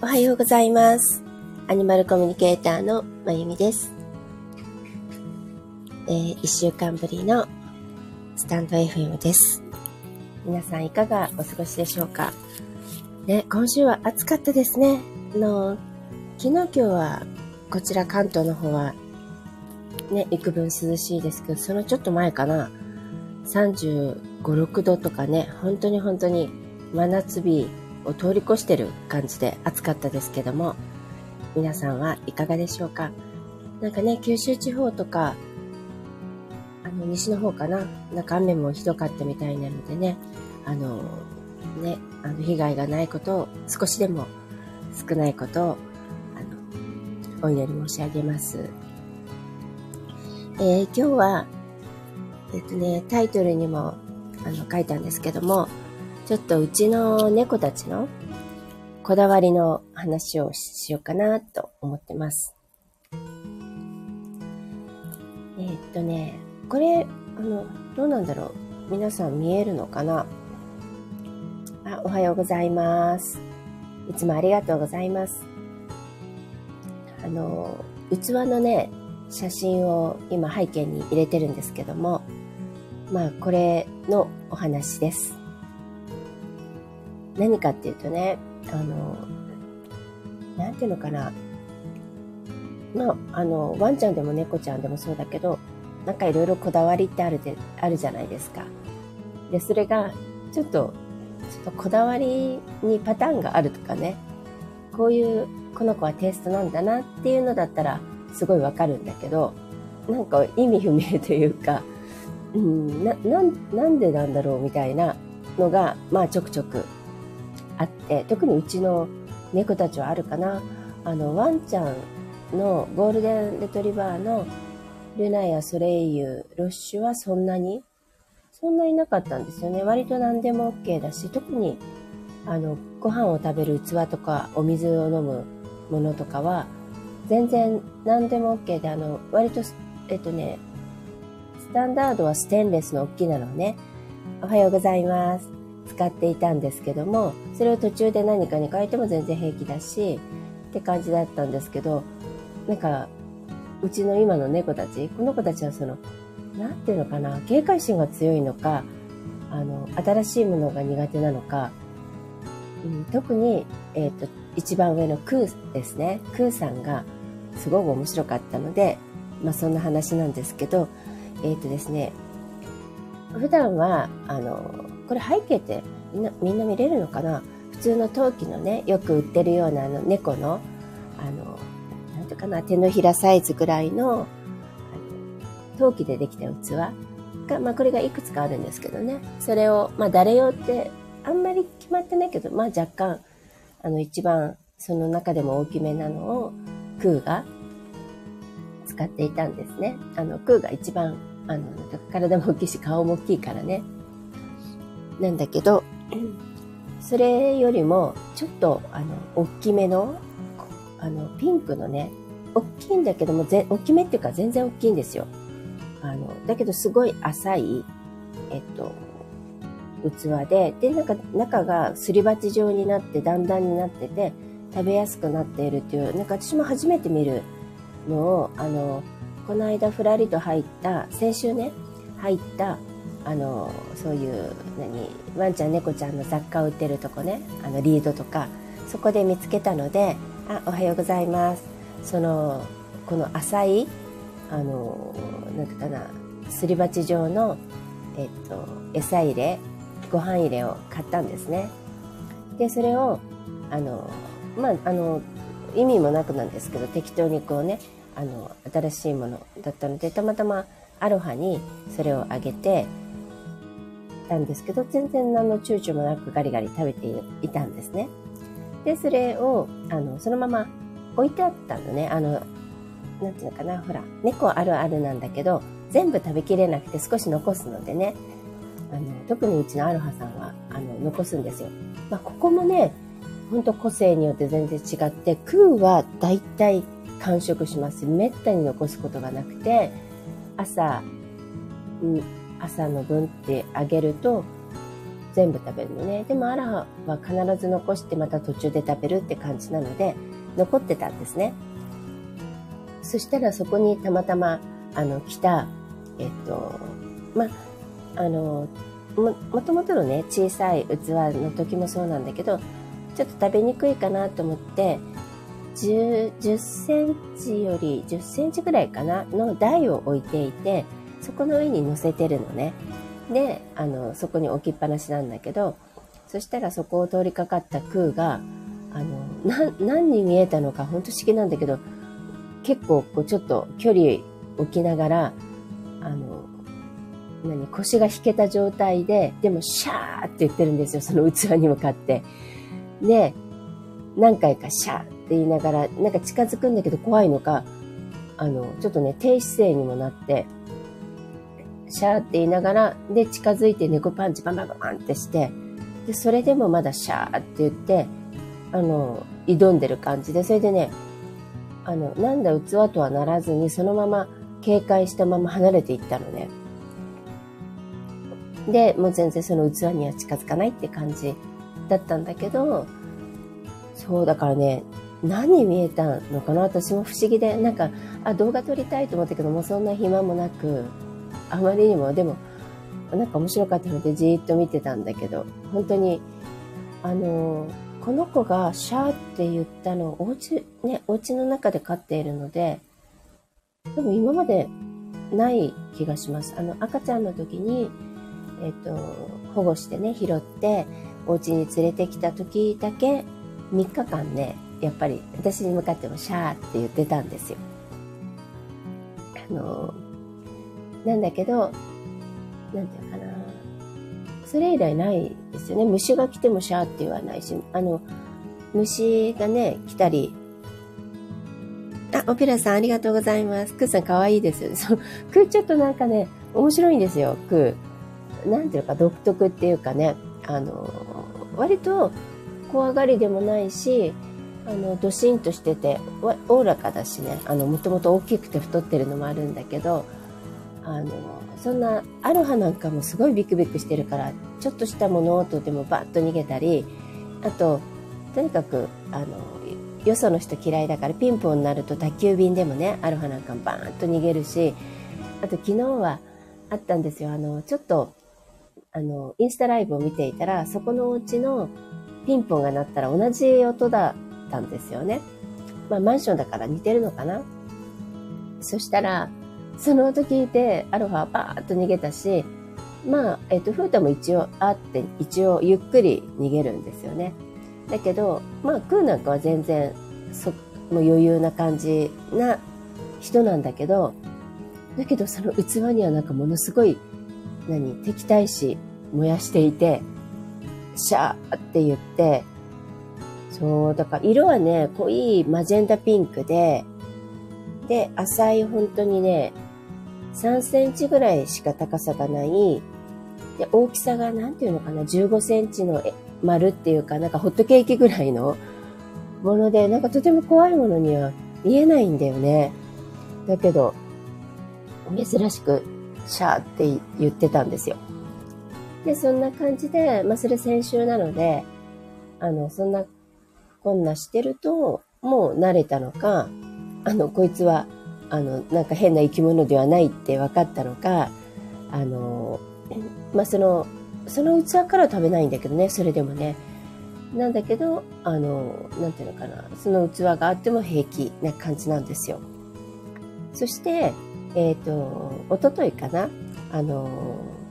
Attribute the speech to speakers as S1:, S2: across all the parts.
S1: おはようございます。アニマルコミュニケーターのまゆみです。えー、一週間ぶりのスタンド FM です。皆さんいかがお過ごしでしょうか？ね、今週は暑かったですね。あの、昨日今日はこちら関東の方はね、幾分涼しいですけど、そのちょっと前かな。35、6度とかね、本当に本当に真夏日を通り越してる感じで暑かったですけども、皆さんはいかがでしょうか？なんかね、九州地方とか、あの、西の方かな？なんか雨もひどかったみたいなのでね、あの、ね、あの、被害がないことを、少しでも少ないことを、あの、お祈り申し上げます。えー今日は、えっとね、タイトルにも、あの、書いたんですけども、ちょっとうちの猫たちのこだわりの話をしようかなと思ってます。えーっとね、これ、あの、どうなんだろう皆さん見えるのかな？あ、おはようございます。いつもありがとうございます。あの、器のね、写真を今背景に入れてるんですけども、まあこれのお話です。何かっていうとね、あの、なんていうのかな。まあ、あの、ワンちゃんでも猫ちゃんでもそうだけど、なんかいろいろこだわりってあるで、あるじゃないですか。で、それが、ちょっと、ちょっとこだわりにパターンがあるとかね、こういう、この子はテイストなんだなっていうのだったら、すごいわかるんだけど、なんか意味不明というか、うん、な、なん、なんでなんだろうみたいなのが、まあちょくちょくあって、特にうちの猫たちはあるかな。あの、ワンちゃんのゴールデンレトリバーのルナやソレイユ、ロッシュはそんなに、そんなになかったんですよね。割と何でも OK だし、特に、あの、ご飯を食べる器とか、お水を飲むものとかは、全然何でも OK で、あの、割と、えっとね、スタンダードはステンレスの大きなのね、おはようございます。使っていたんですけども、それを途中で何かに変えても全然平気だし、って感じだったんですけど、なんか、うちの今の猫たち、この子たちはその、なんていうのかな、警戒心が強いのか、あの、新しいものが苦手なのか、うん、特に、えっ、と、一番上のクーですね。クーさんがすごく面白かったので、まあそんな話なんですけど、えっ、とですね、普段は、あの、これ背景ってみんなみんな見れるのかな？普通の陶器のね、よく売ってるようなあの猫の、あの、なんていうかな、手のひらサイズぐらいの、あの陶器でできた器が、まあこれがいくつかあるんですけどね。それを、まあ誰用ってあんまり決まってないけど、まあ若干、あの一番その中でも大きめなのをクーが使っていたんですね。あの、クーが一番、あの、体も大きいし顔も大きいからね。なんだけど、それよりも、ちょっと、あの、大きめの、あの、ピンクのね、大きいんだけども、ぜ大きめっていうか全然大きいんですよ。あの、だけどすごい浅い、えっと、器で、で、なんか中がすり鉢状になって段々になってて、食べやすくなっているっていう、なんか私も初めて見るのを、あの、この間ふらりと入った、先週ね、入った、あの、そういう、何、ワンちゃん猫ちゃんの雑貨を売ってるとこね、あの、リードとか、そこで見つけたので、あ、おはようございます。その、この浅い、あの、なんていうかな、すり鉢状の、えっと、餌入れ、ご飯入れを買ったんですね。で、それを、あの、まあ、あの、意味もなくなんですけど、適当にこうね、あの、新しいものだったので、たまたまアロハにそれをあげてたんですけど、全然あの、躊躇もなくガリガリ食べていたんですね。で、それを、あの、そのまま置いてあったのね。あの、なんていうのかな、ほら、猫あるあるなんだけど、全部食べきれなくて少し残すのでね、あの、特にうちのアロハさんは、あの、残すんですよ。まあ、ここもね、ほんと個性によって全然違って、クーはだいたい完食します。めったに残すことがなくて、朝、うん朝の分ってあげると、全部食べるのね。でもアラは必ず残してまた途中で食べるって感じなので、残ってたんですね。そしたらそこにたまたま、あの、来た、えっと、ま、あの、も、もともとのね、小さい器の時もそうなんだけど、ちょっと食べにくいかなと思って、10, 10センチより10センチぐらいかなの台を置いていて、そこの上に乗せてるのね。で、あの、そこに置きっぱなしなんだけど、そしたらそこを通りかかった空が、あの、な、何に見えたのか本当不思議なんだけど、結構こうちょっと距離置きながら、あの、何、腰が引けた状態で、でもシャーって言ってるんですよ、その器に向かって。で、何回かシャーって言いながら、なんか近づくんだけど怖いのか、あの、ちょっとね、低姿勢にもなって、シャーって言いながら、で、近づいて猫パンチバンバンバンってして、で、それでもまだシャーって言って、あの、挑んでる感じで、それでね、あの、なんだ器とはならずに、そのまま警戒したまま離れていったのね。で、もう全然その器には近づかないって感じだったんだけど、そう、だからね、何見えたのかな私も不思議で、なんか、あ、動画撮りたいと思ったけどもう、そんな暇もなく、あまりにも、でも、なんか面白かったのでじーっと見てたんだけど、本当に、あの、この子がシャーって言ったのをお家、ね、お家の中で飼っているので、でも今までない気がします。あの、赤ちゃんの時に、えっ、と、保護してね、拾って、お家に連れてきた時だけ、3日間ね、やっぱり私に向かってもシャーって言ってたんですよ。あの、なんだけど、なんていうかな。それ以来ないですよね。虫が来てもシャーって言わないし、あの、虫がね、来たり、あ、オペラさんありがとうございます。クーさん可愛いいです。そう、クーちょっとなんかね、面白いんですよ、クー。なんていうか独特っていうかね、あの、割と怖がりでもないし、あの、ドシンとしてて、おおらかだしね、あの、もともと大きくて太ってるのもあるんだけど、あの、そんな、アロハなんかもすごいビクビクしてるから、ちょっとした物音でもバッと逃げたり、あと、とにかく、あの、よその人嫌いだからピンポンになると宅急便でもね、アロハなんかバーンと逃げるし、あと昨日はあったんですよ。あの、ちょっと、あの、インスタライブを見ていたら、そこのお家のピンポンが鳴ったら同じ音だったんですよね。まあマンションだから似てるのかな。そしたら、その音聞いて、アロハはバーッと逃げたし、まあ、えっ、と、フータも一応あって、一応ゆっくり逃げるんですよね。だけど、まあ、クーなんかは全然、そ、もう余裕な感じな人なんだけど、だけどその器にはなんかものすごい、何、敵対視燃やしていて、シャーって言って、そう、だから色はね、濃いマジェンダピンクで、で、浅い本当にね、3センチぐらいしか高さがない、で、大きさがなんていうのかな、15センチの丸っていうか、なんかホットケーキぐらいのもので、なんかとても怖いものには見えないんだよね。だけど、珍しくシャーって言ってたんですよ。で、そんな感じで、まあそれ先週なので、あの、そんなこんなしてると、もう慣れたのか、あの、こいつはあの、なんか変な生き物ではないって分かったのか、あの、まあ、その、その器から食べないんだけどね、それでもね。なんだけど、あの、なんていうのかな、その器があっても平気な感じなんですよ。そして、えっ、ー、と、おとといかな、あの、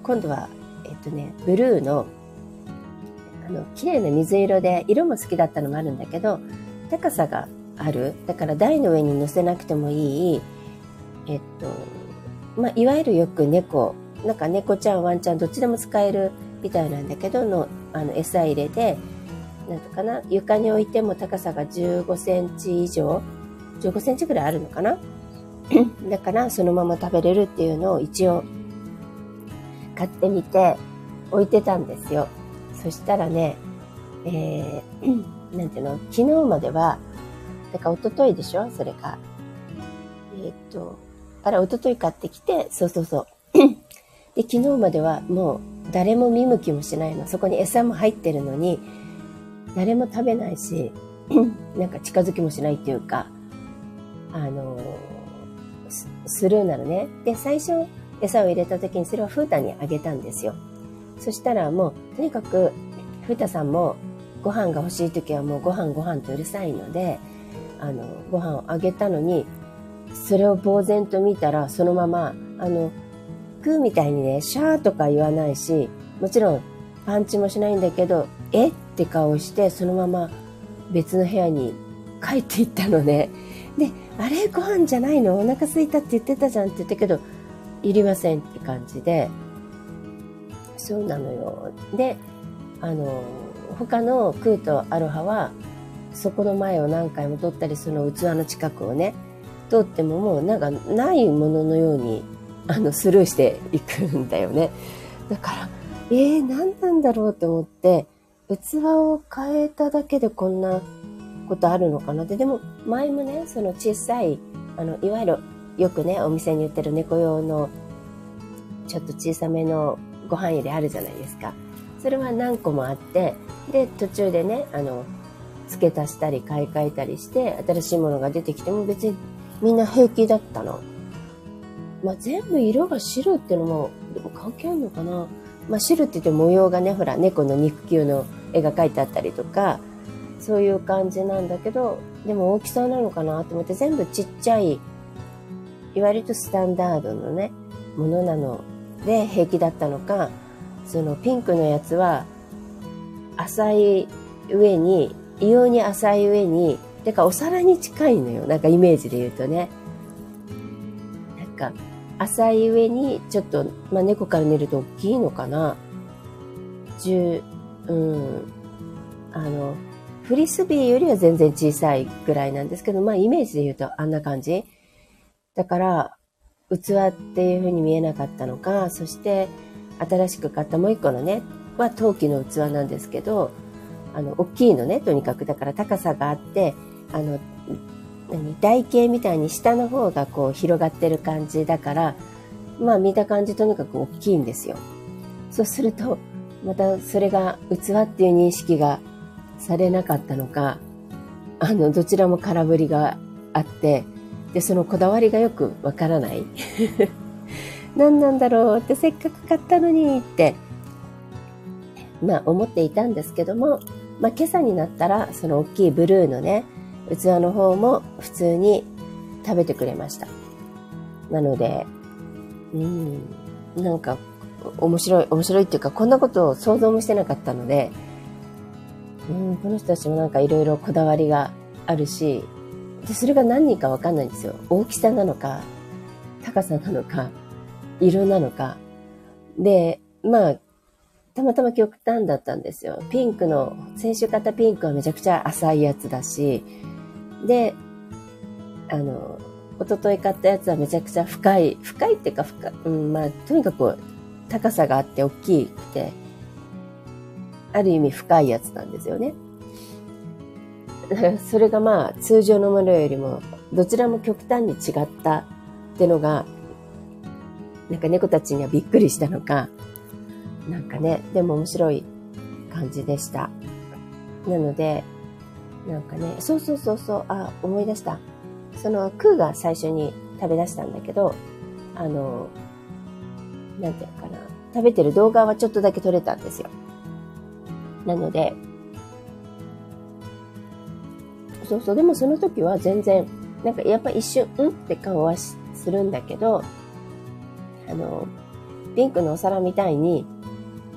S1: 今度は、えっ、ー、とね、ブルーの、あの、綺麗な水色で、色も好きだったのもあるんだけど、高さがある？だから台の上に乗せなくてもいい、えっと、まあ、いわゆるよく猫、なんか猫ちゃん、ワンちゃん、どっちでも使えるみたいなんだけど、の、あの、餌入れで、なんとかな、床に置いても高さが15センチ以上、15センチぐらいあるのかな？だから、そのまま食べれるっていうのを一応、買ってみて、置いてたんですよ。そしたらね、えー、なんていうの、昨日までは、だから、一昨日でしょ？それが。えー、っと、あら、一昨日買ってきて、そうそうそう。で、昨日まではもう誰も見向きもしないの。そこに餌も入ってるのに、誰も食べないし、なんか近づきもしないっていうか、あのスルーなのね。で、最初餌を入れた時にそれはフータにあげたんですよ。そしたらもう、とにかく、フータさんもご飯が欲しい時はもうご飯ご飯とうるさいので、あの、ご飯をあげたのに、それを呆然と見たら、そのまま、あの、食うみたいにね、シャーとか言わないし、もちろんパンチもしないんだけど、えって顔して、そのまま別の部屋に帰っていったのね。で、あれご飯じゃないの？お腹空いたって言ってたじゃんって言ったけど、いりませんって感じで、そうなのよ。で、あの、他のクーとアロハは、そこの前を何回も取ったり、その器の近くをね、通ってももうなんかないもののように、あの、スルーしていくんだよね。だから、えー、何なんだろうと思って、器を変えただけでこんなことあるのかなって。でも、前もね、その小さい、あの、いわゆる、よくね、お店に売ってる猫用の、ちょっと小さめのご飯入れあるじゃないですか。それは何個もあって、で、途中でね、あの、付け足したり買い替えたりして、新しいものが出てきても別にみんな平気だったの。まあ、全部色が白っていうのも、でも関係あるのかなまあ、白って言って模様がね、ほら、猫の肉球の絵が描いてあったりとか、そういう感じなんだけど、でも大きさなのかなと思って全部ちっちゃい、いわゆるスタンダードのね、ものなので平気だったのか、そのピンクのやつは、浅い上に、異様に浅い上に、てかお皿に近いのよ。なんかイメージで言うとね。なんか、浅い上に、ちょっと、まあ、猫から見ると大きいのかな。十、うん、あの、フリスビーよりは全然小さいぐらいなんですけど、まあイメージで言うとあんな感じ。だから、器っていう風に見えなかったのか、そして新しく買ったもう一個のね、は陶器の器なんですけど、あの、大きいのね、とにかく。だから高さがあって、あの、何台形みたいに下の方がこう広がってる感じだから、まあ見た感じとにかく大きいんですよ。そうすると、またそれが器っていう認識がされなかったのか、あの、どちらも空振りがあって、で、そのこだわりがよくわからない。何なんだろうってせっかく買ったのにって、まあ思っていたんですけども、まあ今朝になったらその大きいブルーのね、器の方も普通に食べてくれました。なので、うん、なんか面白い、面白いっていうかこんなことを想像もしてなかったので、うん、この人たちもなんかいろいろこだわりがあるし、で、それが何人かわかんないんですよ。大きさなのか、高さなのか、色なのか。で、まあ、たまたま極端だったんですよ。ピンクの、先週買ったピンクはめちゃくちゃ浅いやつだし、で、あの、一昨日買ったやつはめちゃくちゃ深い、深いっていうか深、うん、まあ、とにかく高さがあって大きくて、ある意味深いやつなんですよね。それがまあ通常のものよりもどちらも極端に違ったってのがなんか猫たちにはびっくりしたのかなんかねでも面白い感じでした。なのでなんかねそうそうそうそうあ思い出した。そのクーが最初に食べ出したんだけどあのなんていうかな。食べてる動画はちょっとだけ撮れたんですよ。なので、そうそう、でもその時は全然、なんかやっぱ一瞬、うん？って顔はするんだけど、あの、ピンクのお皿みたいに、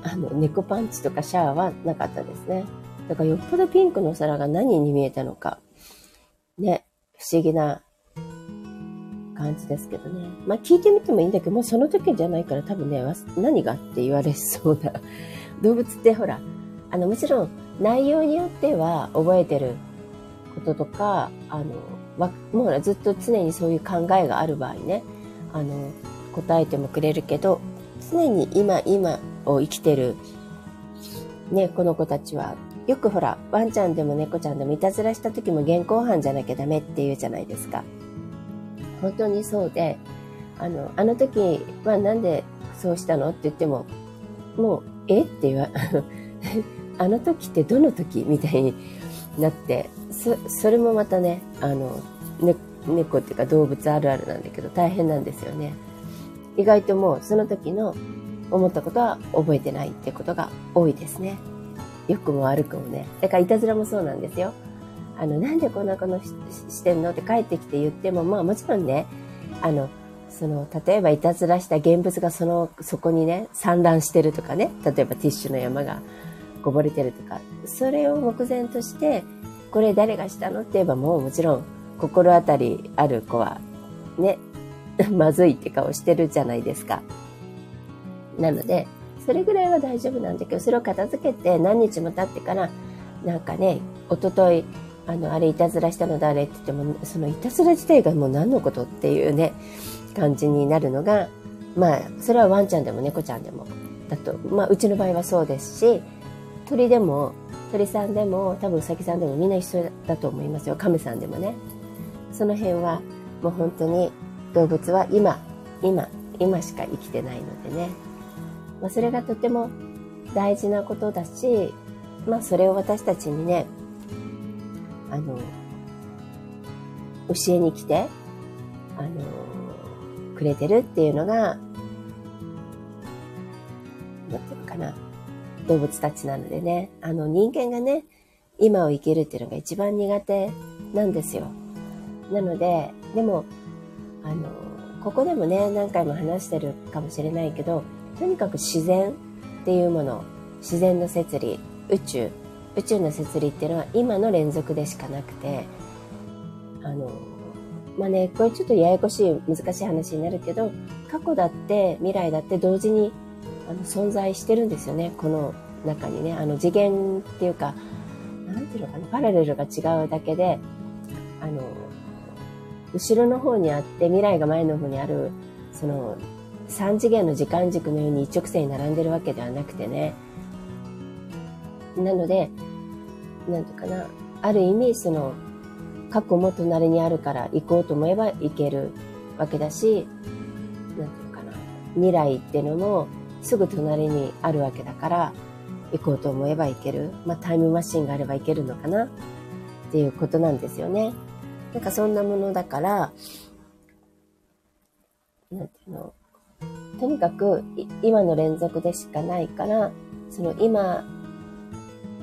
S1: あの、猫パンチとかシャワーはなかったですね。だからよっぽどピンクのお皿が何に見えたのか、ね、不思議な感じですけどね。まあ聞いてみてもいいんだけど、もうその時じゃないから多分ね、何がって言われそうな。動物ってほら、あの、もちろん内容によっては覚えてることとか、あの、まもうほらずっと常にそういう考えがある場合ね、あの、答えてもくれるけど、常に今今を生きてる、ね、この子たちは、よくほら、ワンちゃんでも猫ちゃんでもいたずらした時も現行犯じゃなきゃダメって言うじゃないですか。本当にそうで、あの、あの時はなんでそうしたのって言っても、もう、えって言わ、あの時ってどの時みたいになって、そ、それもまたね、あの、ね、猫っていうか動物あるあるなんだけど大変なんですよね。意外ともうその時の思ったことは覚えてないってことが多いですね。良くも悪くもね。だからいたずらもそうなんですよ。あの、なんでこんなことしてんのって帰ってきて言っても、まあもちろんね、あの、その、例えばいたずらした現物がその、そこにね、散乱してるとかね、例えばティッシュの山がこぼれてるとか、それを目前として、これ誰がしたのって言えばもうもちろん心当たりある子は、ね、まずいって顔してるじゃないですか。なので、それぐらいは大丈夫なんだけど、それを片付けて何日も経ってから、なんかね、おととい、あの、あれいたずらしたの誰って言っても、そのいたずら自体がもう何のことっていうね、感じになるのが、まあ、それはワンちゃんでも猫ちゃんでも、だと、まあ、うちの場合はそうですし、鳥でも、鳥さんでも、多分うさぎさんでもみんな一緒だと思いますよ。亀さんでもね。その辺は、もう本当に動物は今、今、今しか生きてないのでね。まあ、それがとても大事なことだし、まあ、それを私たちにね、あの、教えに来て、あの、くれてるっていうのが、なんていうのかな、動物たちなのでね、あの人間がね、今を生きるっていうのが一番苦手なんですよ。なので、でも、あの、ここでもね、何回も話してるかもしれないけど、とにかく自然っていうもの、自然の摂理、宇宙、宇宙の摂理っていうのは今の連続でしかなくて、あの、まあね、これちょっとややこしい、難しい話になるけど、過去だって未来だって同時にあの存在してるんですよね、この中にね。あの次元っていうか、なんていうのかな、パラレルが違うだけで、あの、後ろの方にあって未来が前の方にある、その3次元の時間軸のように一直線に並んでるわけではなくてね。なので、なんていうかな、ある意味その過去も隣にあるから行こうと思えば行けるわけだし、なんていうかな、未来っていうのもすぐ隣にあるわけだから、行こうと思えば行ける。まあタイムマシンがあれば行けるのかなっていうことなんですよね。なんかそんなものだから、なんていうの、とにかく今の連続でしかないから、その今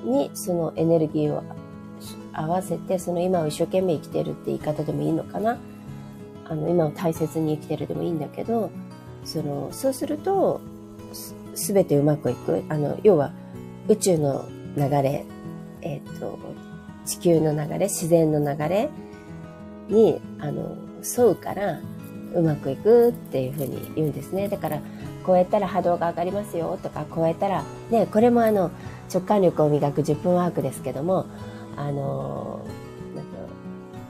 S1: にそのエネルギーを合わせて、その今を一生懸命生きてるって言い方でもいいのかな。あの、今を大切に生きてるでもいいんだけど、その、そうすると、すべてうまくいく。あの、要は、宇宙の流れ、えっ、ー、と、地球の流れ、自然の流れに、あの、沿うから、うまくいくっていうふうに言うんですね。だから、こうやったら波動が上がりますよとか、こうやったら、ね、これもあの、直感力を磨く10分ワークですけども、あの、なんか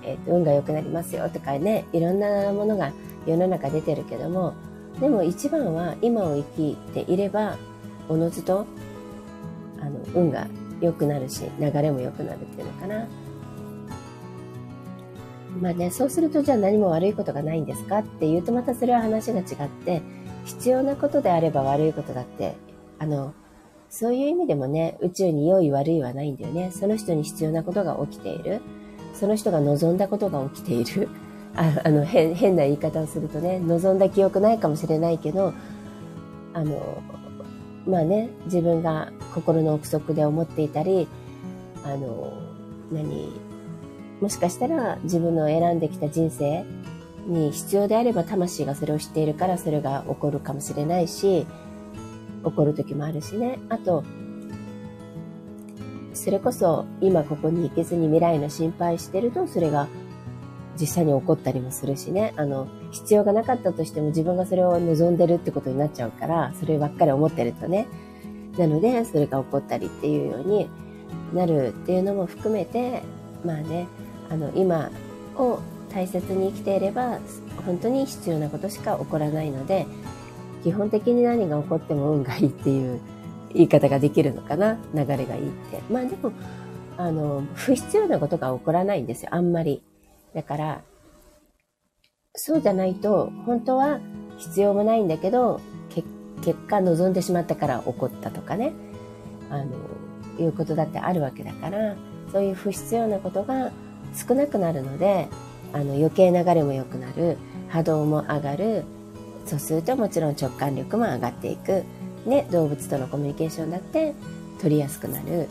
S1: え、ー、運が良くなりますよとかね、いろんなものが世の中出てるけども、でも一番は今を生きていれば、おのずと、あの、運が良くなるし、流れも良くなるっていうのかな。まあね、そうするとじゃあ何も悪いことがないんですかって言うとまたそれは話が違って、必要なことであれば悪いことだって、あの、そういう意味でもね、宇宙に良い悪いはないんだよね。その人に必要なことが起きている。その人が望んだことが起きている。ああの変、変な言い方をするとね、望んだ記憶ないかもしれないけど、あの、まあね、自分が心の奥底で思っていたり、あの、何、もしかしたら自分の選んできた人生に必要であれば魂がそれを知っているからそれが起こるかもしれないし、起こる時もあるしね。あと、それこそ今ここに行けずに未来の心配してるとそれが実際に起こったりもするしね。あの、必要がなかったとしても自分がそれを望んでるってことになっちゃうから、そればっかり思ってるとね。なので、それが起こったりっていうようになるっていうのも含めて、まあね、あの、今を大切に生きていれば、本当に必要なことしか起こらないので、基本的に何が起こっても運がいいっていう言い方ができるのかな流れがいいって。まあでも、あの、不必要なことが起こらないんですよ。あんまり。だから、そうじゃないと、本当は必要もないんだけど、結果望んでしまったから起こったとかね、あの、いうことだってあるわけだから、そういう不必要なことが少なくなるので、あの余計流れも良くなる、波動も上がる、そうするともちろん直感力も上がっていく。ね、動物とのコミュニケーションだって取りやすくなる。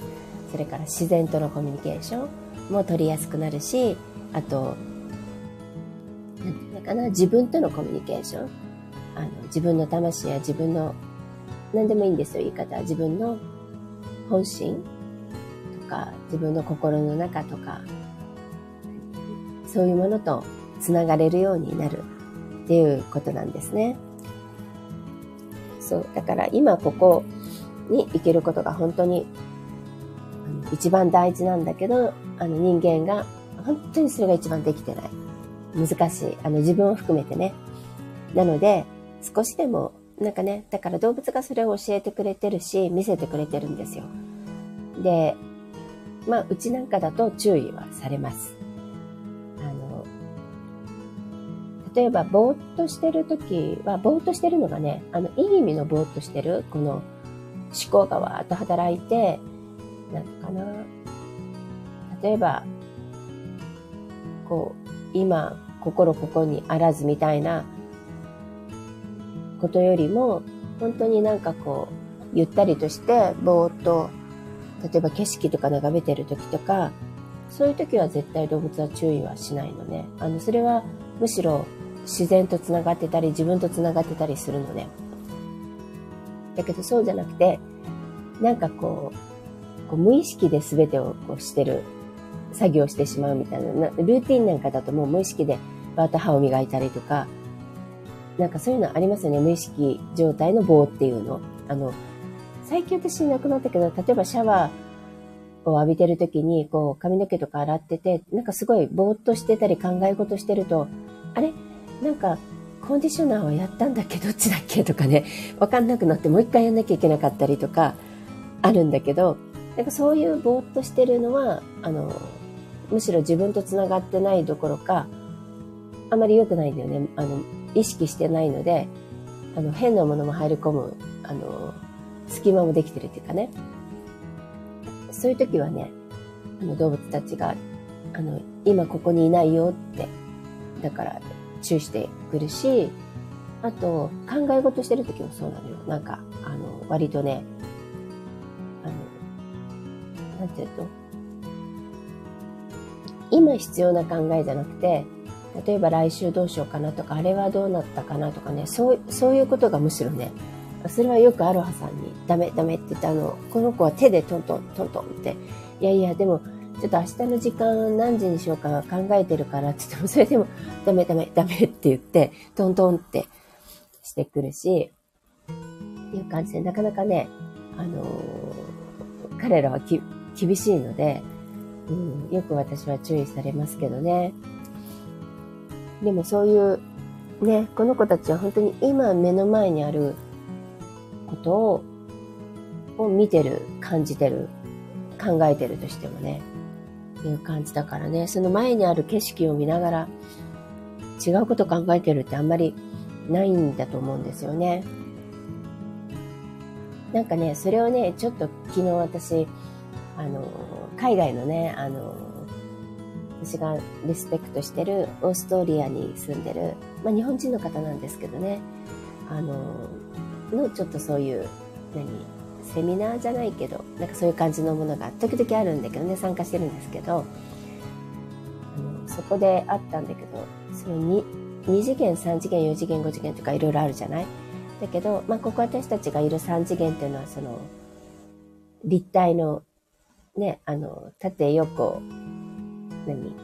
S1: それから自然とのコミュニケーションも取りやすくなるし、あと、なんていうのかな、自分とのコミュニケーション。あの、自分の魂や自分の、何でもいいんですよ、言い方は。自分の本心とか、自分の心の中とか、そういうものとつながれるようになるっていうことなんですね。そう。だから今ここに行けることが本当に一番大事なんだけど、あの人間が本当にそれが一番できてない。難しい。あの自分を含めてね。なので、少しでも、なんかね、だから動物がそれを教えてくれてるし、見せてくれてるんですよ。で、まあ、うちなんかだと注意はされます。例えば、ぼーっとしてるときは、ぼーっとしてるのがね、あの、いい意味のぼーっとしてる、この思考がわーっと働いて、なんかな、例えば、こう、今、心ここにあらずみたいなことよりも、本当になんかこう、ゆったりとして、ぼーっと、例えば景色とか眺めてる時とか、そういう時は絶対動物は注意はしないのね。あの、それはむしろ自然と繋がってたり、自分と繋がってたりするのね。だけどそうじゃなくて、なんかこう、こう無意識で全てをこうしてる、作業してしまうみたいな、ルーティンなんかだともう無意識でバーッと歯を磨いたりとか、なんかそういうのありますよね。無意識状態の棒っていうの。あの、最近私なくなったけど、例えばシャワーを浴びてる時に、こう、髪の毛とか洗ってて、なんかすごいぼーっとしてたり考え事してると、あれ？なんか、コンディショナーをやったんだっけどっちだっけとかね、わかんなくなってもう一回やんなきゃいけなかったりとか、あるんだけど、なんかそういうぼーっとしてるのは、あの、むしろ自分と繋がってないどころか、あまり良くないんだよね。あの、意識してないので、あの、変なものも入り込む、あの、隙間もできてるっていうかね。そういう時はね、あの、動物たちが、あの、今ここにいないよって、だから注意してくるし、あと、考え事してる時もそうなのよ。なんか、あの、割とね、あの、なんていうと、今必要な考えじゃなくて、例えば来週どうしようかなとか、あれはどうなったかなとかね、そう、そういうことがむしろね、それはよくアロハさんに、ダメダメって言ってあの、この子は手でトントントントンって、いやいや、でも、ちょっと明日の時間何時にしようか考えてるからって言っても、それでも、ダメダメダメって言って、トントンってしてくるし、っていう感じで、なかなかね、あのー、彼らはき厳しいので、うん、よく私は注意されますけどね。でもそういう、ね、この子たちは本当に今目の前にあることをを見てる、感じてる、考えてるとしてもね、ていう感じだからね、その前にある景色を見ながら違うこと考えてるってあんまりないんだと思うんですよね。なんかね、それをね、ちょっと昨日私、あの、海外のね、あの、私がリスペクトしてるオーストリアに住んでる、まあ、日本人の方なんですけどね、あの、のちょっとそういう、何、セミナーじゃないけど、なんかそういう感じのものが時々あるんだけどね、参加してるんですけど、あのそこであったんだけど、その 2, 2次元、3次元、4次元、5次元とかいろいろあるじゃない？だけど、まあ、ここ私たちがいる3次元っていうのは、その、立体の、ね、あの、縦横、何？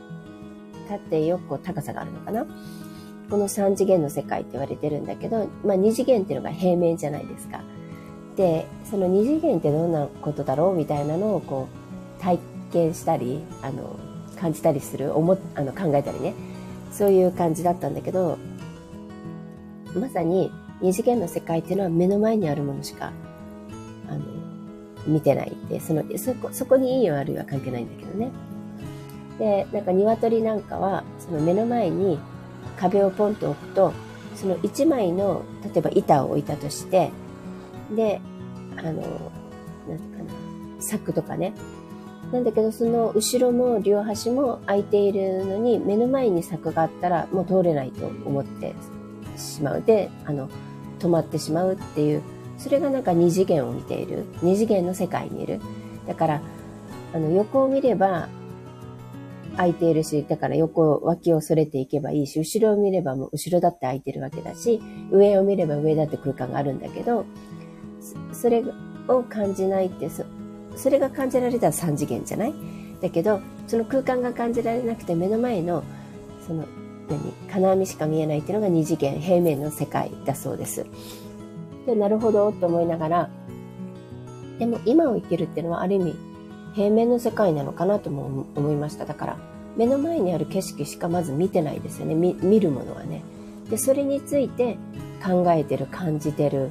S1: 縦横高さがあるのかな？この3次元の世界って言われてるんだけど、まあ2次元っていうのが平面じゃないですか。で、その2次元ってどんなことだろうみたいなのをこう体験したり、あの、感じたりする、思あの考えたりね。そういう感じだったんだけど、まさに2次元の世界っていうのは目の前にあるものしか、あの、見てないって、その、そこ、そこにいいよ悪いは関係ないんだけどね。で、なんか鶏なんかは、その目の前に壁をポンと置くと、その1枚の、例えば板を置いたとして、で、あの、なんていうかな、柵とかね。なんだけど、その後ろも両端も空いているのに、目の前に柵があったらもう通れないと思ってしまう。で、あの、止まってしまうっていう、それがなんか二次元を見ている。二次元の世界にいる。だから、あの、横を見れば空いているし、だから横、脇をそれていけばいいし、後ろを見ればもう後ろだって空いてるわけだし、上を見れば上だって空間があるんだけど、それを感じないってそ、それが感じられたら3次元じゃない？だけど、その空間が感じられなくて目の前の、その、何？金網しか見えないっていうのが二次元、平面の世界だそうです。で、なるほどと思いながら、でも今を生きるっていうのはある意味平面の世界なのかなとも思いました。だから、目の前にある景色しかまず見てないですよね。見るものはね。で、それについて考えてる、感じてる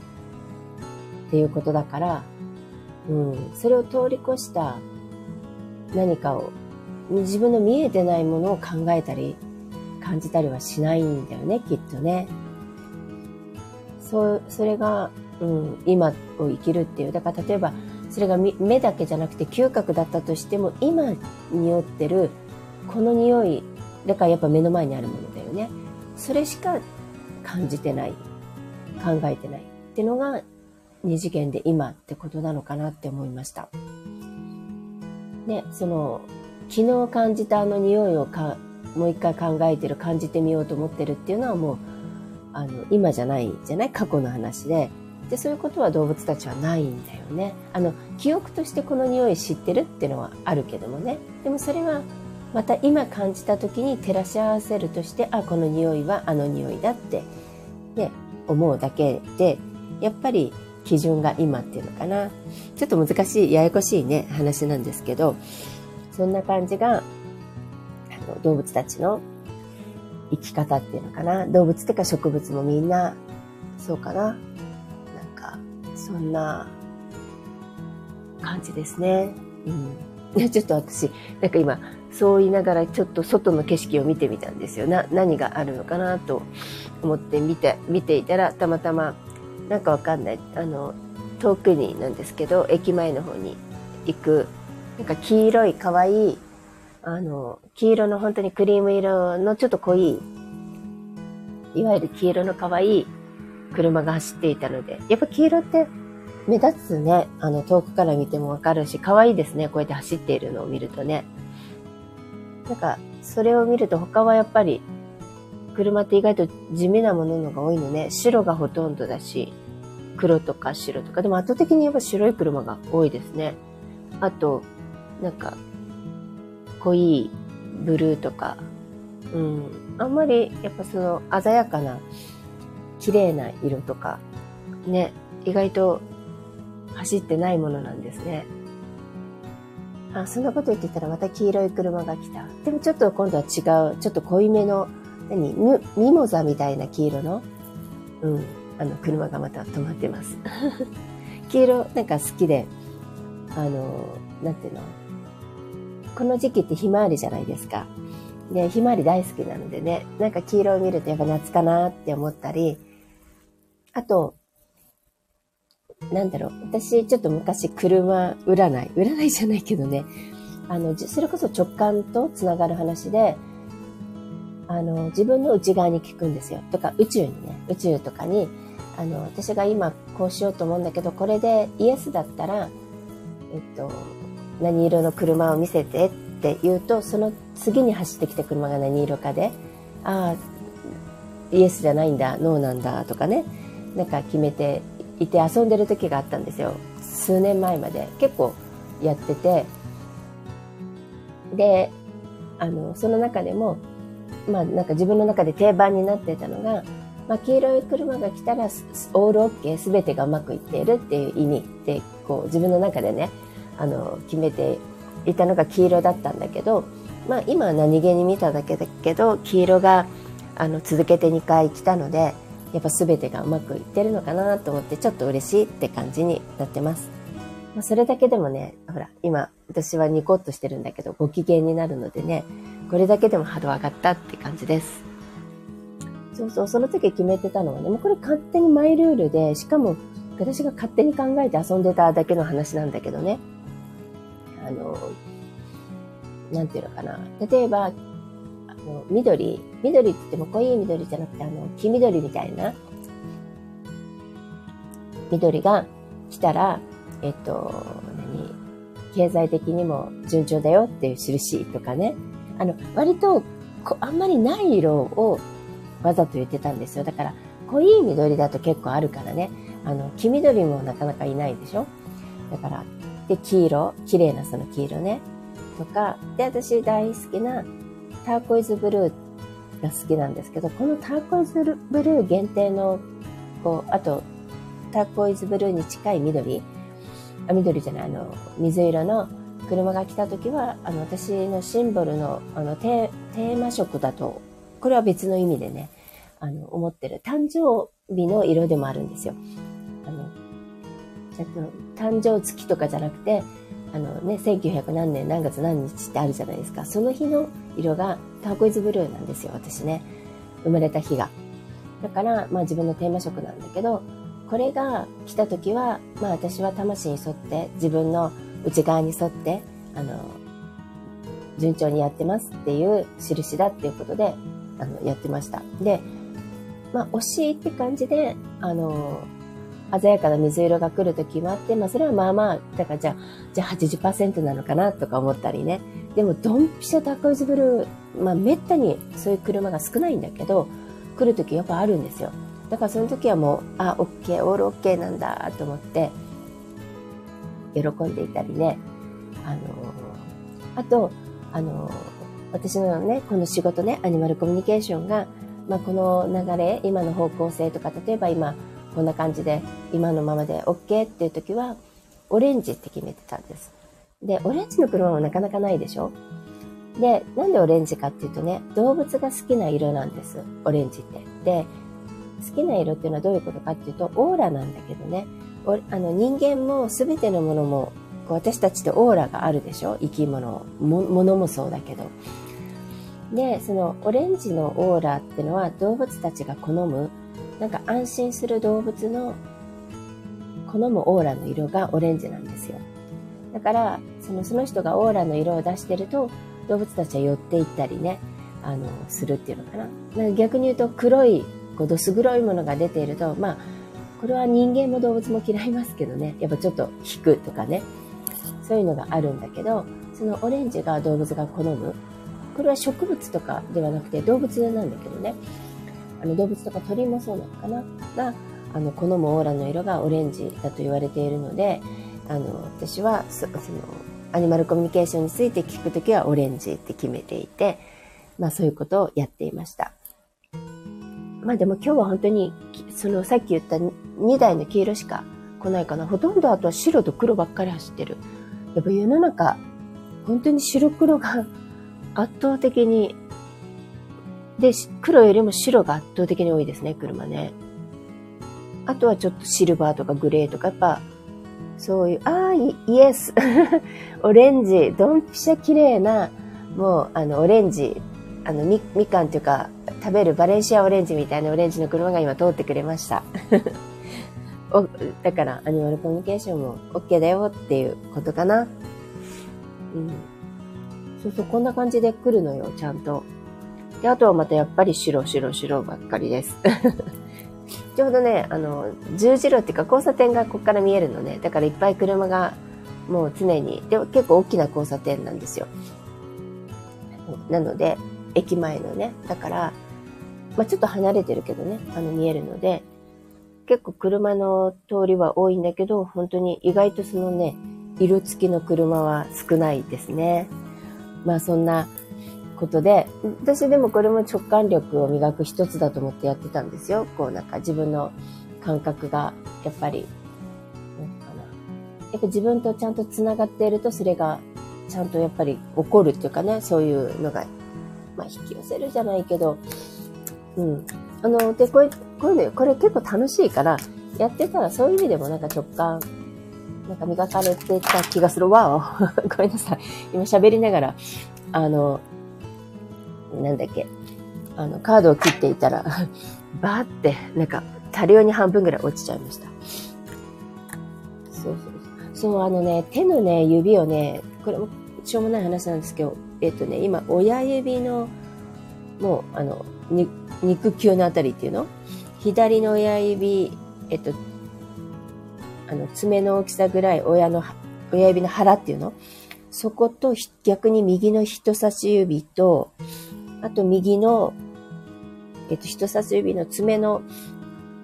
S1: っていうことだから、うん、それを通り越した何かを、自分の見えてないものを考えたり、感じたりはしないんだよね、きっとね。そう、それが、うん、今を生きるっていう。だから例えば、それが目だけじゃなくて嗅覚だったとしても今匂ってるこの匂いだからやっぱ目の前にあるものだよねそれしか感じてない考えてないってのが二次元で今ってことなのかなって思いました。でその昨日感じたあの匂いをかもう一回考えてる感じてみようと思ってるっていうのはもうあの今じゃないじゃない？過去の話で。でそういうことは動物たちはないんだよね。あの記憶としてこの匂い知ってるっていうのはあるけどもね。でもそれはまた今感じた時に照らし合わせるとしてあこの匂いはあの匂いだって、ね、思うだけでやっぱり基準が今っていうのかなちょっと難しいややこしいね話なんですけどそんな感じがあの動物たちの生き方っていうのかな動物ってか植物もみんなそうかななんかそんな感じですね。うん。ちょっと私、なんか今、そう言いながらちょっと外の景色を見てみたんですよ。な、何があるのかなと思って見て、見ていたら、たまたま、なんかわかんない、あの、遠くになんですけど、駅前の方に行く、なんか黄色い可愛いい、あの、黄色の本当にクリーム色のちょっと濃い、いわゆる黄色の可愛い車が走っていたので、やっぱ黄色って目立つね。あの、遠くから見てもわかるし、可愛いですね。こうやって走っているのを見るとね。なんか、それを見ると他はやっぱり、車って意外と地味なもののが多いのね。白がほとんどだし、黒とか白とか。でも圧倒的にやっぱ白い車が多いですね。あと、なんか、濃いブルーとか、うん。あんまりやっぱその鮮やかな綺麗な色とか、ね、意外と走ってないものなんですね。あ、そんなこと言ってたらまた黄色い車が来た。でもちょっと今度は違う、ちょっと濃いめの、何？ミモザみたいな黄色の、うん、あの、車がまた止まってます。黄色なんか好きで、あの、なんていうの？この時期ってひまわりじゃないですか。で、ひまわり大好きなのでね、なんか黄色を見るとやっぱ夏かなって思ったり、あと、なんだろう、私ちょっと昔車占い、占いじゃないけどね、あの、それこそ直感とつながる話で、あの、自分の内側に聞くんですよ。とか、宇宙にね、宇宙とかに、あの、私が今こうしようと思うんだけど、これでイエスだったら、えっと、何色の車を見せてって言うと、その次に走ってきた車が何色かで、ああ、イエスじゃないんだ、ノーなんだとかね、なんか決めていて遊んでる時があったんですよ。数年前まで結構やってて。であのその中でもまあなんか自分の中で定番になってたのが、まあ、黄色い車が来たらオールオッケー全てがうまくいっているっていう意味でこう自分の中でねあの決めていたのが黄色だったんだけど、まあ、今は何気に見ただけだけど黄色があの続けて2回来たのでやっぱ全てがうまくいってるのかなと思ってちょっと嬉しいって感じになってます。まあ、それだけでもね、ほら、今私はニコッとしてるんだけどご機嫌になるのでね、これだけでも波動上がったって感じです。そうそう、その時決めてたのはね、もうこれ勝手にマイルールで、しかも私が勝手に考えて遊んでただけの話なんだけどね。あの、なんていうのかな。例えば、あの、緑、緑って言っても濃い緑じゃなくて、あの、黄緑みたいな、緑が来たら、えっと、何？経済的にも順調だよっていう印とかね。あの、割と、あんまりない色をわざと言ってたんですよ。だから、濃い緑だと結構あるからね。あの、黄緑もなかなかいないでしょだから、で、黄色、綺麗なその黄色ね。とか、で、私大好きなターコイズブルーが好きなんですけど、このターコイズブルー限定の、こう、あと、ターコイズブルーに近い緑、あ、緑じゃない、あの、水色の車が来た時は、あの、私のシンボルの、あの、テーマ色だと、これは別の意味でね、あの、思ってる。誕生日の色でもあるんですよ。あの、ちょっと、誕生月とかじゃなくて、あのね、1900何年何月何日ってあるじゃないですか。その日の色がターコイズブルーなんですよ、私ね。生まれた日が。だから、まあ自分のテーマ色なんだけど、これが来た時は、まあ私は魂に沿って、自分の内側に沿って、あの、順調にやってますっていう印だっていうことで、あの、やってました。で、まあ惜しいって感じで、あの、鮮やかな水色が来る時もあって、まあそれはまあまあ、だからじゃあ、じゃあ80%なのかなとか思ったりね。でもドンピシャタコイズブルー、まあめったにそういう車が少ないんだけど、来る時やっぱあるんですよ。だからその時はもう、あ、オッケー、オールオッケーなんだと思って、喜んでいたりね。あのあと、あの私のね、この仕事ね、アニマルコミュニケーションが、まあこの流れ、今の方向性とか、例えば今、こんな感じで今のままで OK っていう時はオレンジって決めてたんです。で、オレンジの車もなかなかないでしょ？で、なんでオレンジかっていうとね、動物が好きな色なんです。オレンジって。で、好きな色っていうのはどういうことかっていうと、オーラなんだけどね、あの人間も全てのものもこう私たちってオーラがあるでしょ？生き物も、ものもそうだけど。で、そのオレンジのオーラっていうのは動物たちが好むなんか安心する動物の好むオーラの色がオレンジなんですよ。だから、そのその人がオーラの色を出してると、動物たちは寄っていったりね、あの、するっていうのかな。か逆に言うと、黒い、こう、どす黒いものが出ていると、まあ、これは人間も動物も嫌いますけどね、やっぱちょっと引くとかね、そういうのがあるんだけど、そのオレンジが動物が好む。これは植物とかではなくて動物なんだけどね。あの動物とか鳥もそうなのかなが、あの、好むオーラの色がオレンジだと言われているので、あの、私はそ、その、アニマルコミュニケーションについて聞くときはオレンジって決めていて、まあそういうことをやっていました。まあでも今日は本当に、そのさっき言った2台の黄色しか来ないかな。ほとんどあとは白と黒ばっかり走ってる。やっぱ世の中、本当に白黒が圧倒的にで、黒よりも白が圧倒的に多いですね、車ね。あとはちょっとシルバーとかグレーとか、やっぱ、そういう、ああ、イエスオレンジ、ドンピシャ綺麗な、もう、あの、オレンジ、あの、み、みかんっていうか、食べるバレンシアオレンジみたいなオレンジの車が今通ってくれました。おだから、アニマルコミュニケーションも OK だよっていうことかな。うん。そうそう、こんな感じで来るのよ、ちゃんと。で、あとはまたやっぱり白、白、白ばっかりです。ちょうどね、あの、十字路っていうか交差点がここから見えるのね。だからいっぱい車がもう常に、で結構大きな交差点なんですよ。なので、駅前のね、だから、まあ、ちょっと離れてるけどね、あの見えるので、結構車の通りは多いんだけど、本当に意外とそのね、色付きの車は少ないですね。まあそんなことで、私でもこれも直感力を磨く一つだと思ってやってたんですよ。こうなんか自分の感覚がやっぱり、なんかな。やっぱ自分とちゃんと繋がっているとそれがちゃんとやっぱり起こるっていうかね、そういうのが、まあ引き寄せるじゃないけど、うん。あの、で、これ、これね、これ結構楽しいから、やってたらそういう意味でもなんか直感、なんか磨かれてた気がする。わお ごめんなさい。今喋りながら、あの、なんだっけ、あの、カードを切っていたら バーって、なんか、多量に半分ぐらい落ちちゃいました。そうそうそうそう、あのね、手のね、指をね、これもしょうもない話なんですけど、えっとね、今、親指の、もう、あの、肉球のあたりっていうの？左の親指、えっと、あの、爪の大きさぐらい親の、親指の腹っていうの？そこと逆に右の人差し指と、あと右の、えっと、人差し指の爪の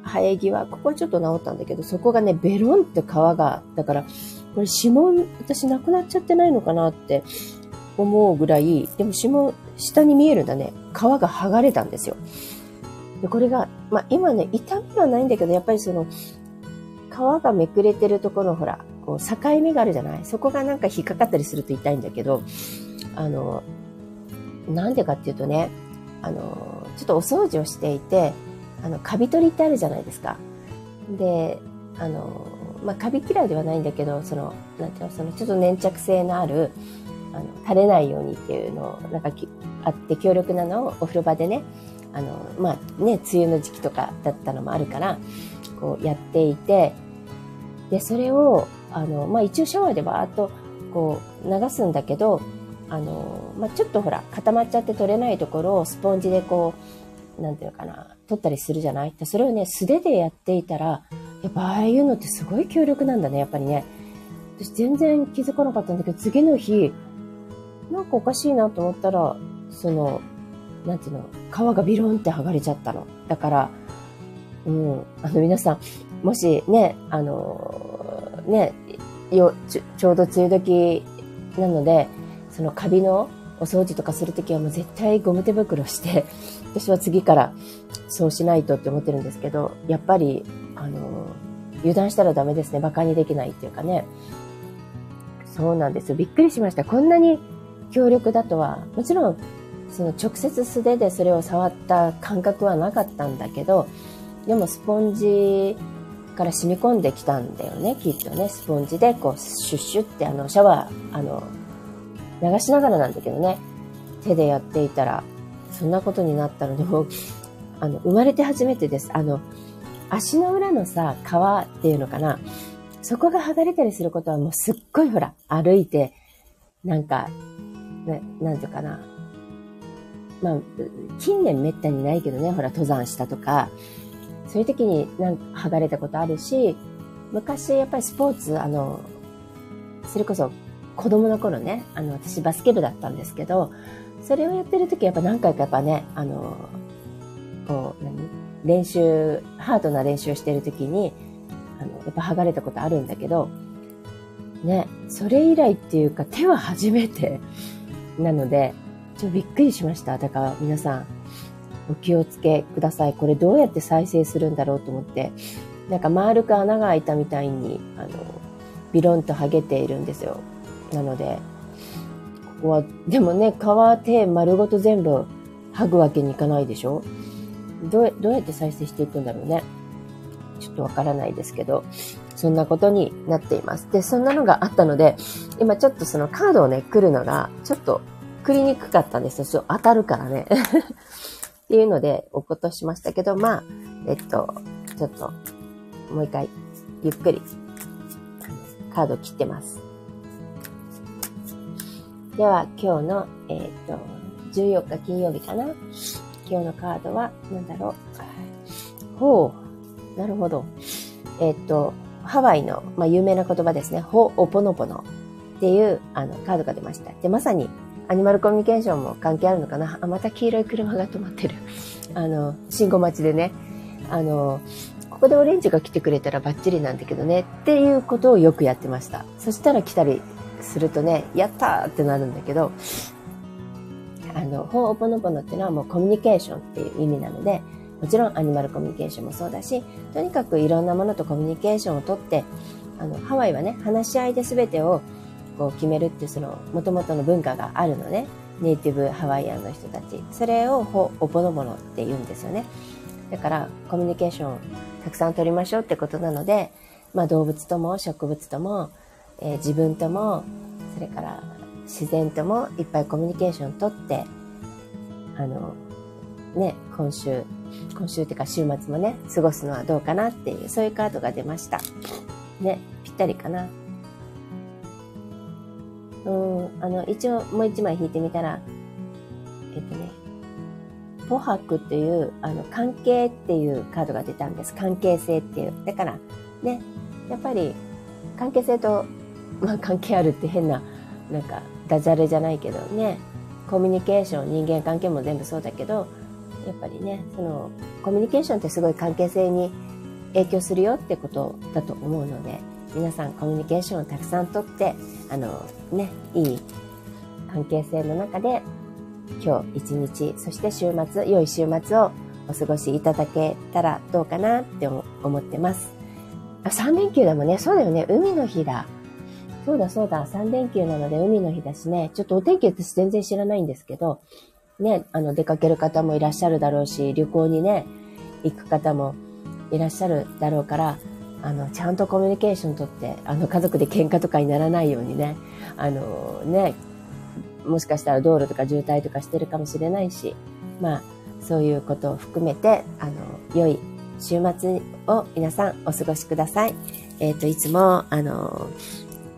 S1: 生え際、ここちょっと治ったんだけど、そこがね、ベロンって皮が、だから、これ指紋、私なくなっちゃってないのかなって思うぐらい、でも指紋、下に見えるんだね。皮が剥がれたんですよ。で、これが、まあ、今ね、痛みはないんだけど、やっぱりその、皮がめくれてるところ、ほら、こう、境目があるじゃない？そこがなんか引っかかったりすると痛いんだけど、あの、なんでかっていうとね、あの、ちょっとお掃除をしていて、あの、カビ取りってあるじゃないですか。で、あの、まあ、カビ嫌いではないんだけど、その、なんていうの、その、ちょっと粘着性のある、あの、垂れないようにっていうのを、なんかあって、強力なのをお風呂場でね、あの、まあ、ね、梅雨の時期とかだったのもあるから、こう、やっていて、で、それを、あの、まあ、一応シャワーでバーっと、こう、流すんだけど、あの、まあ、ちょっとほら、固まっちゃって取れないところをスポンジでこう、なんていうかな、取ったりするじゃない？それをね、素手でやっていたら、やっぱああいうのってすごい強力なんだね、やっぱりね。私全然気づかなかったんだけど、次の日、なんかおかしいなと思ったら、その、なんていうの、皮がビロンって剥がれちゃったの。だから、うん、あの皆さん、もしね、あの、ね、よちょちょうど梅雨時なので、そのカビのお掃除とかするときはもう絶対ゴム手袋して、私は次からそうしないとって思ってるんですけど、やっぱり、あの、油断したらダメですね。馬鹿にできないっていうかね。そうなんですよ。びっくりしました。こんなに強力だとは、もちろん、その直接素手でそれを触った感覚はなかったんだけど、でもスポンジから染み込んできたんだよね、きっとね。スポンジでこう、シュッシュってあの、シャワー、あの、流しながらなんだけどね、手でやっていたら、そんなことになったので、もう、あの、生まれて初めてです。あの、足の裏のさ、皮っていうのかな。そこが剥がれたりすることはもうすっごいほら、歩いて、なんか、ななんていうかな。まあ、近年めったにないけどね、ほら、登山したとか、そういう時になんか剥がれたことあるし、昔やっぱりスポーツ、あの、それこそ子供の頃ね、あの、私バスケ部だったんですけど、それをやってる時やっぱ何回かやっぱね、あの、こう、何？練習、ハードな練習をしてる時に、あの、やっぱ剥がれたことあるんだけど、ね、それ以来っていうか手は初めてなので、ちょっとびっくりしました。だから皆さん、お気をつけください。これどうやって再生するんだろうと思って、なんか丸く穴が開いたみたいに、あの、ビロンと剥げているんですよ。なので、ここは、でもね、皮手丸ごと全部剥ぐわけにいかないでしょ？どうどうやって再生していくんだろうね。ちょっとわからないですけど、そんなことになっています。で、そんなのがあったので、今ちょっとそのカードをね、来るのが、ちょっと繰りにくかったんですよ。そう当たるからね。っていうので、おことしましたけど、まあ、えっと、ちょっと、もう一回、ゆっくり、カード切ってます。では、今日の、えっと、14日金曜日かな。今日のカードは、なんだろう。ほう。なるほど。えっと、ハワイの、まあ、有名な言葉ですね。ほおぽのぽのっていうあのカードが出ました。で、まさにアニマルコミュニケーションも関係あるのかな？あ、また黄色い車が止まってる。あの、信号待ちでね。あの、ここでオレンジが来てくれたらバッチリなんだけどね。っていうことをよくやってました。そしたら来たりするとね、やったーってなるんだけど、あの、ホーポノポノっていうのはもうコミュニケーションっていう意味なので、もちろんアニマルコミュニケーションもそうだし、とにかくいろんなものとコミュニケーションをとって、あの、ハワイはね、話し合いで全てをこう決めるってその元々の文化があるのね。ネイティブハワイアンの人たち。それをほおぼのものって言うんですよね。だからコミュニケーションたくさん取りましょうってことなので、まあ、動物とも植物とも、えー、自分ともそれから自然ともいっぱいコミュニケーション取ってあのね今週今週っていうか週末もね過ごすのはどうかなっていうそういうカードが出ました。ねぴったりかな。うん、あの、一応もう一枚引いてみたら、えっとね、ポハクっていう、あの、関係っていうカードが出たんです。関係性っていう。だから、ね、やっぱり、関係性と、まあ関係あるって変な、なんか、ダジャレじゃないけどね、コミュニケーション、人間関係も全部そうだけど、やっぱりね、その、コミュニケーションってすごい関係性に影響するよってことだと思うので、皆さんコミュニケーションをたくさんとって、あの、ね、いい関係性の中で今日一日、そして週末、良い週末をお過ごしいただけたらどうかなって思ってます。あ、3連休だもんね。そうだよね。海の日だ。そうだそうだ。3連休なので海の日だしね。ちょっとお天気私全然知らないんですけど、ね、あの、出かける方もいらっしゃるだろうし、旅行にね、行く方もいらっしゃるだろうから、あの、ちゃんとコミュニケーションとって、あの、家族で喧嘩とかにならないようにね、あの、ね、もしかしたら道路とか渋滞とかしてるかもしれないし、まあ、そういうことを含めて、あの、良い週末を皆さんお過ごしください。えっ、ー、と、いつも、あの、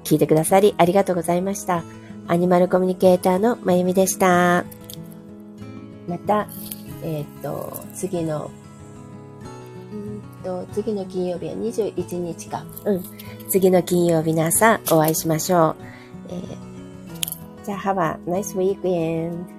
S1: 聞いてくださりありがとうございました。アニマルコミュニケーターのまゆみでした。また、えっ、ー、と、次の、と、次の金曜日は21日か。うん。次の金曜日の朝お会いしましょう。えー have a nice weekend.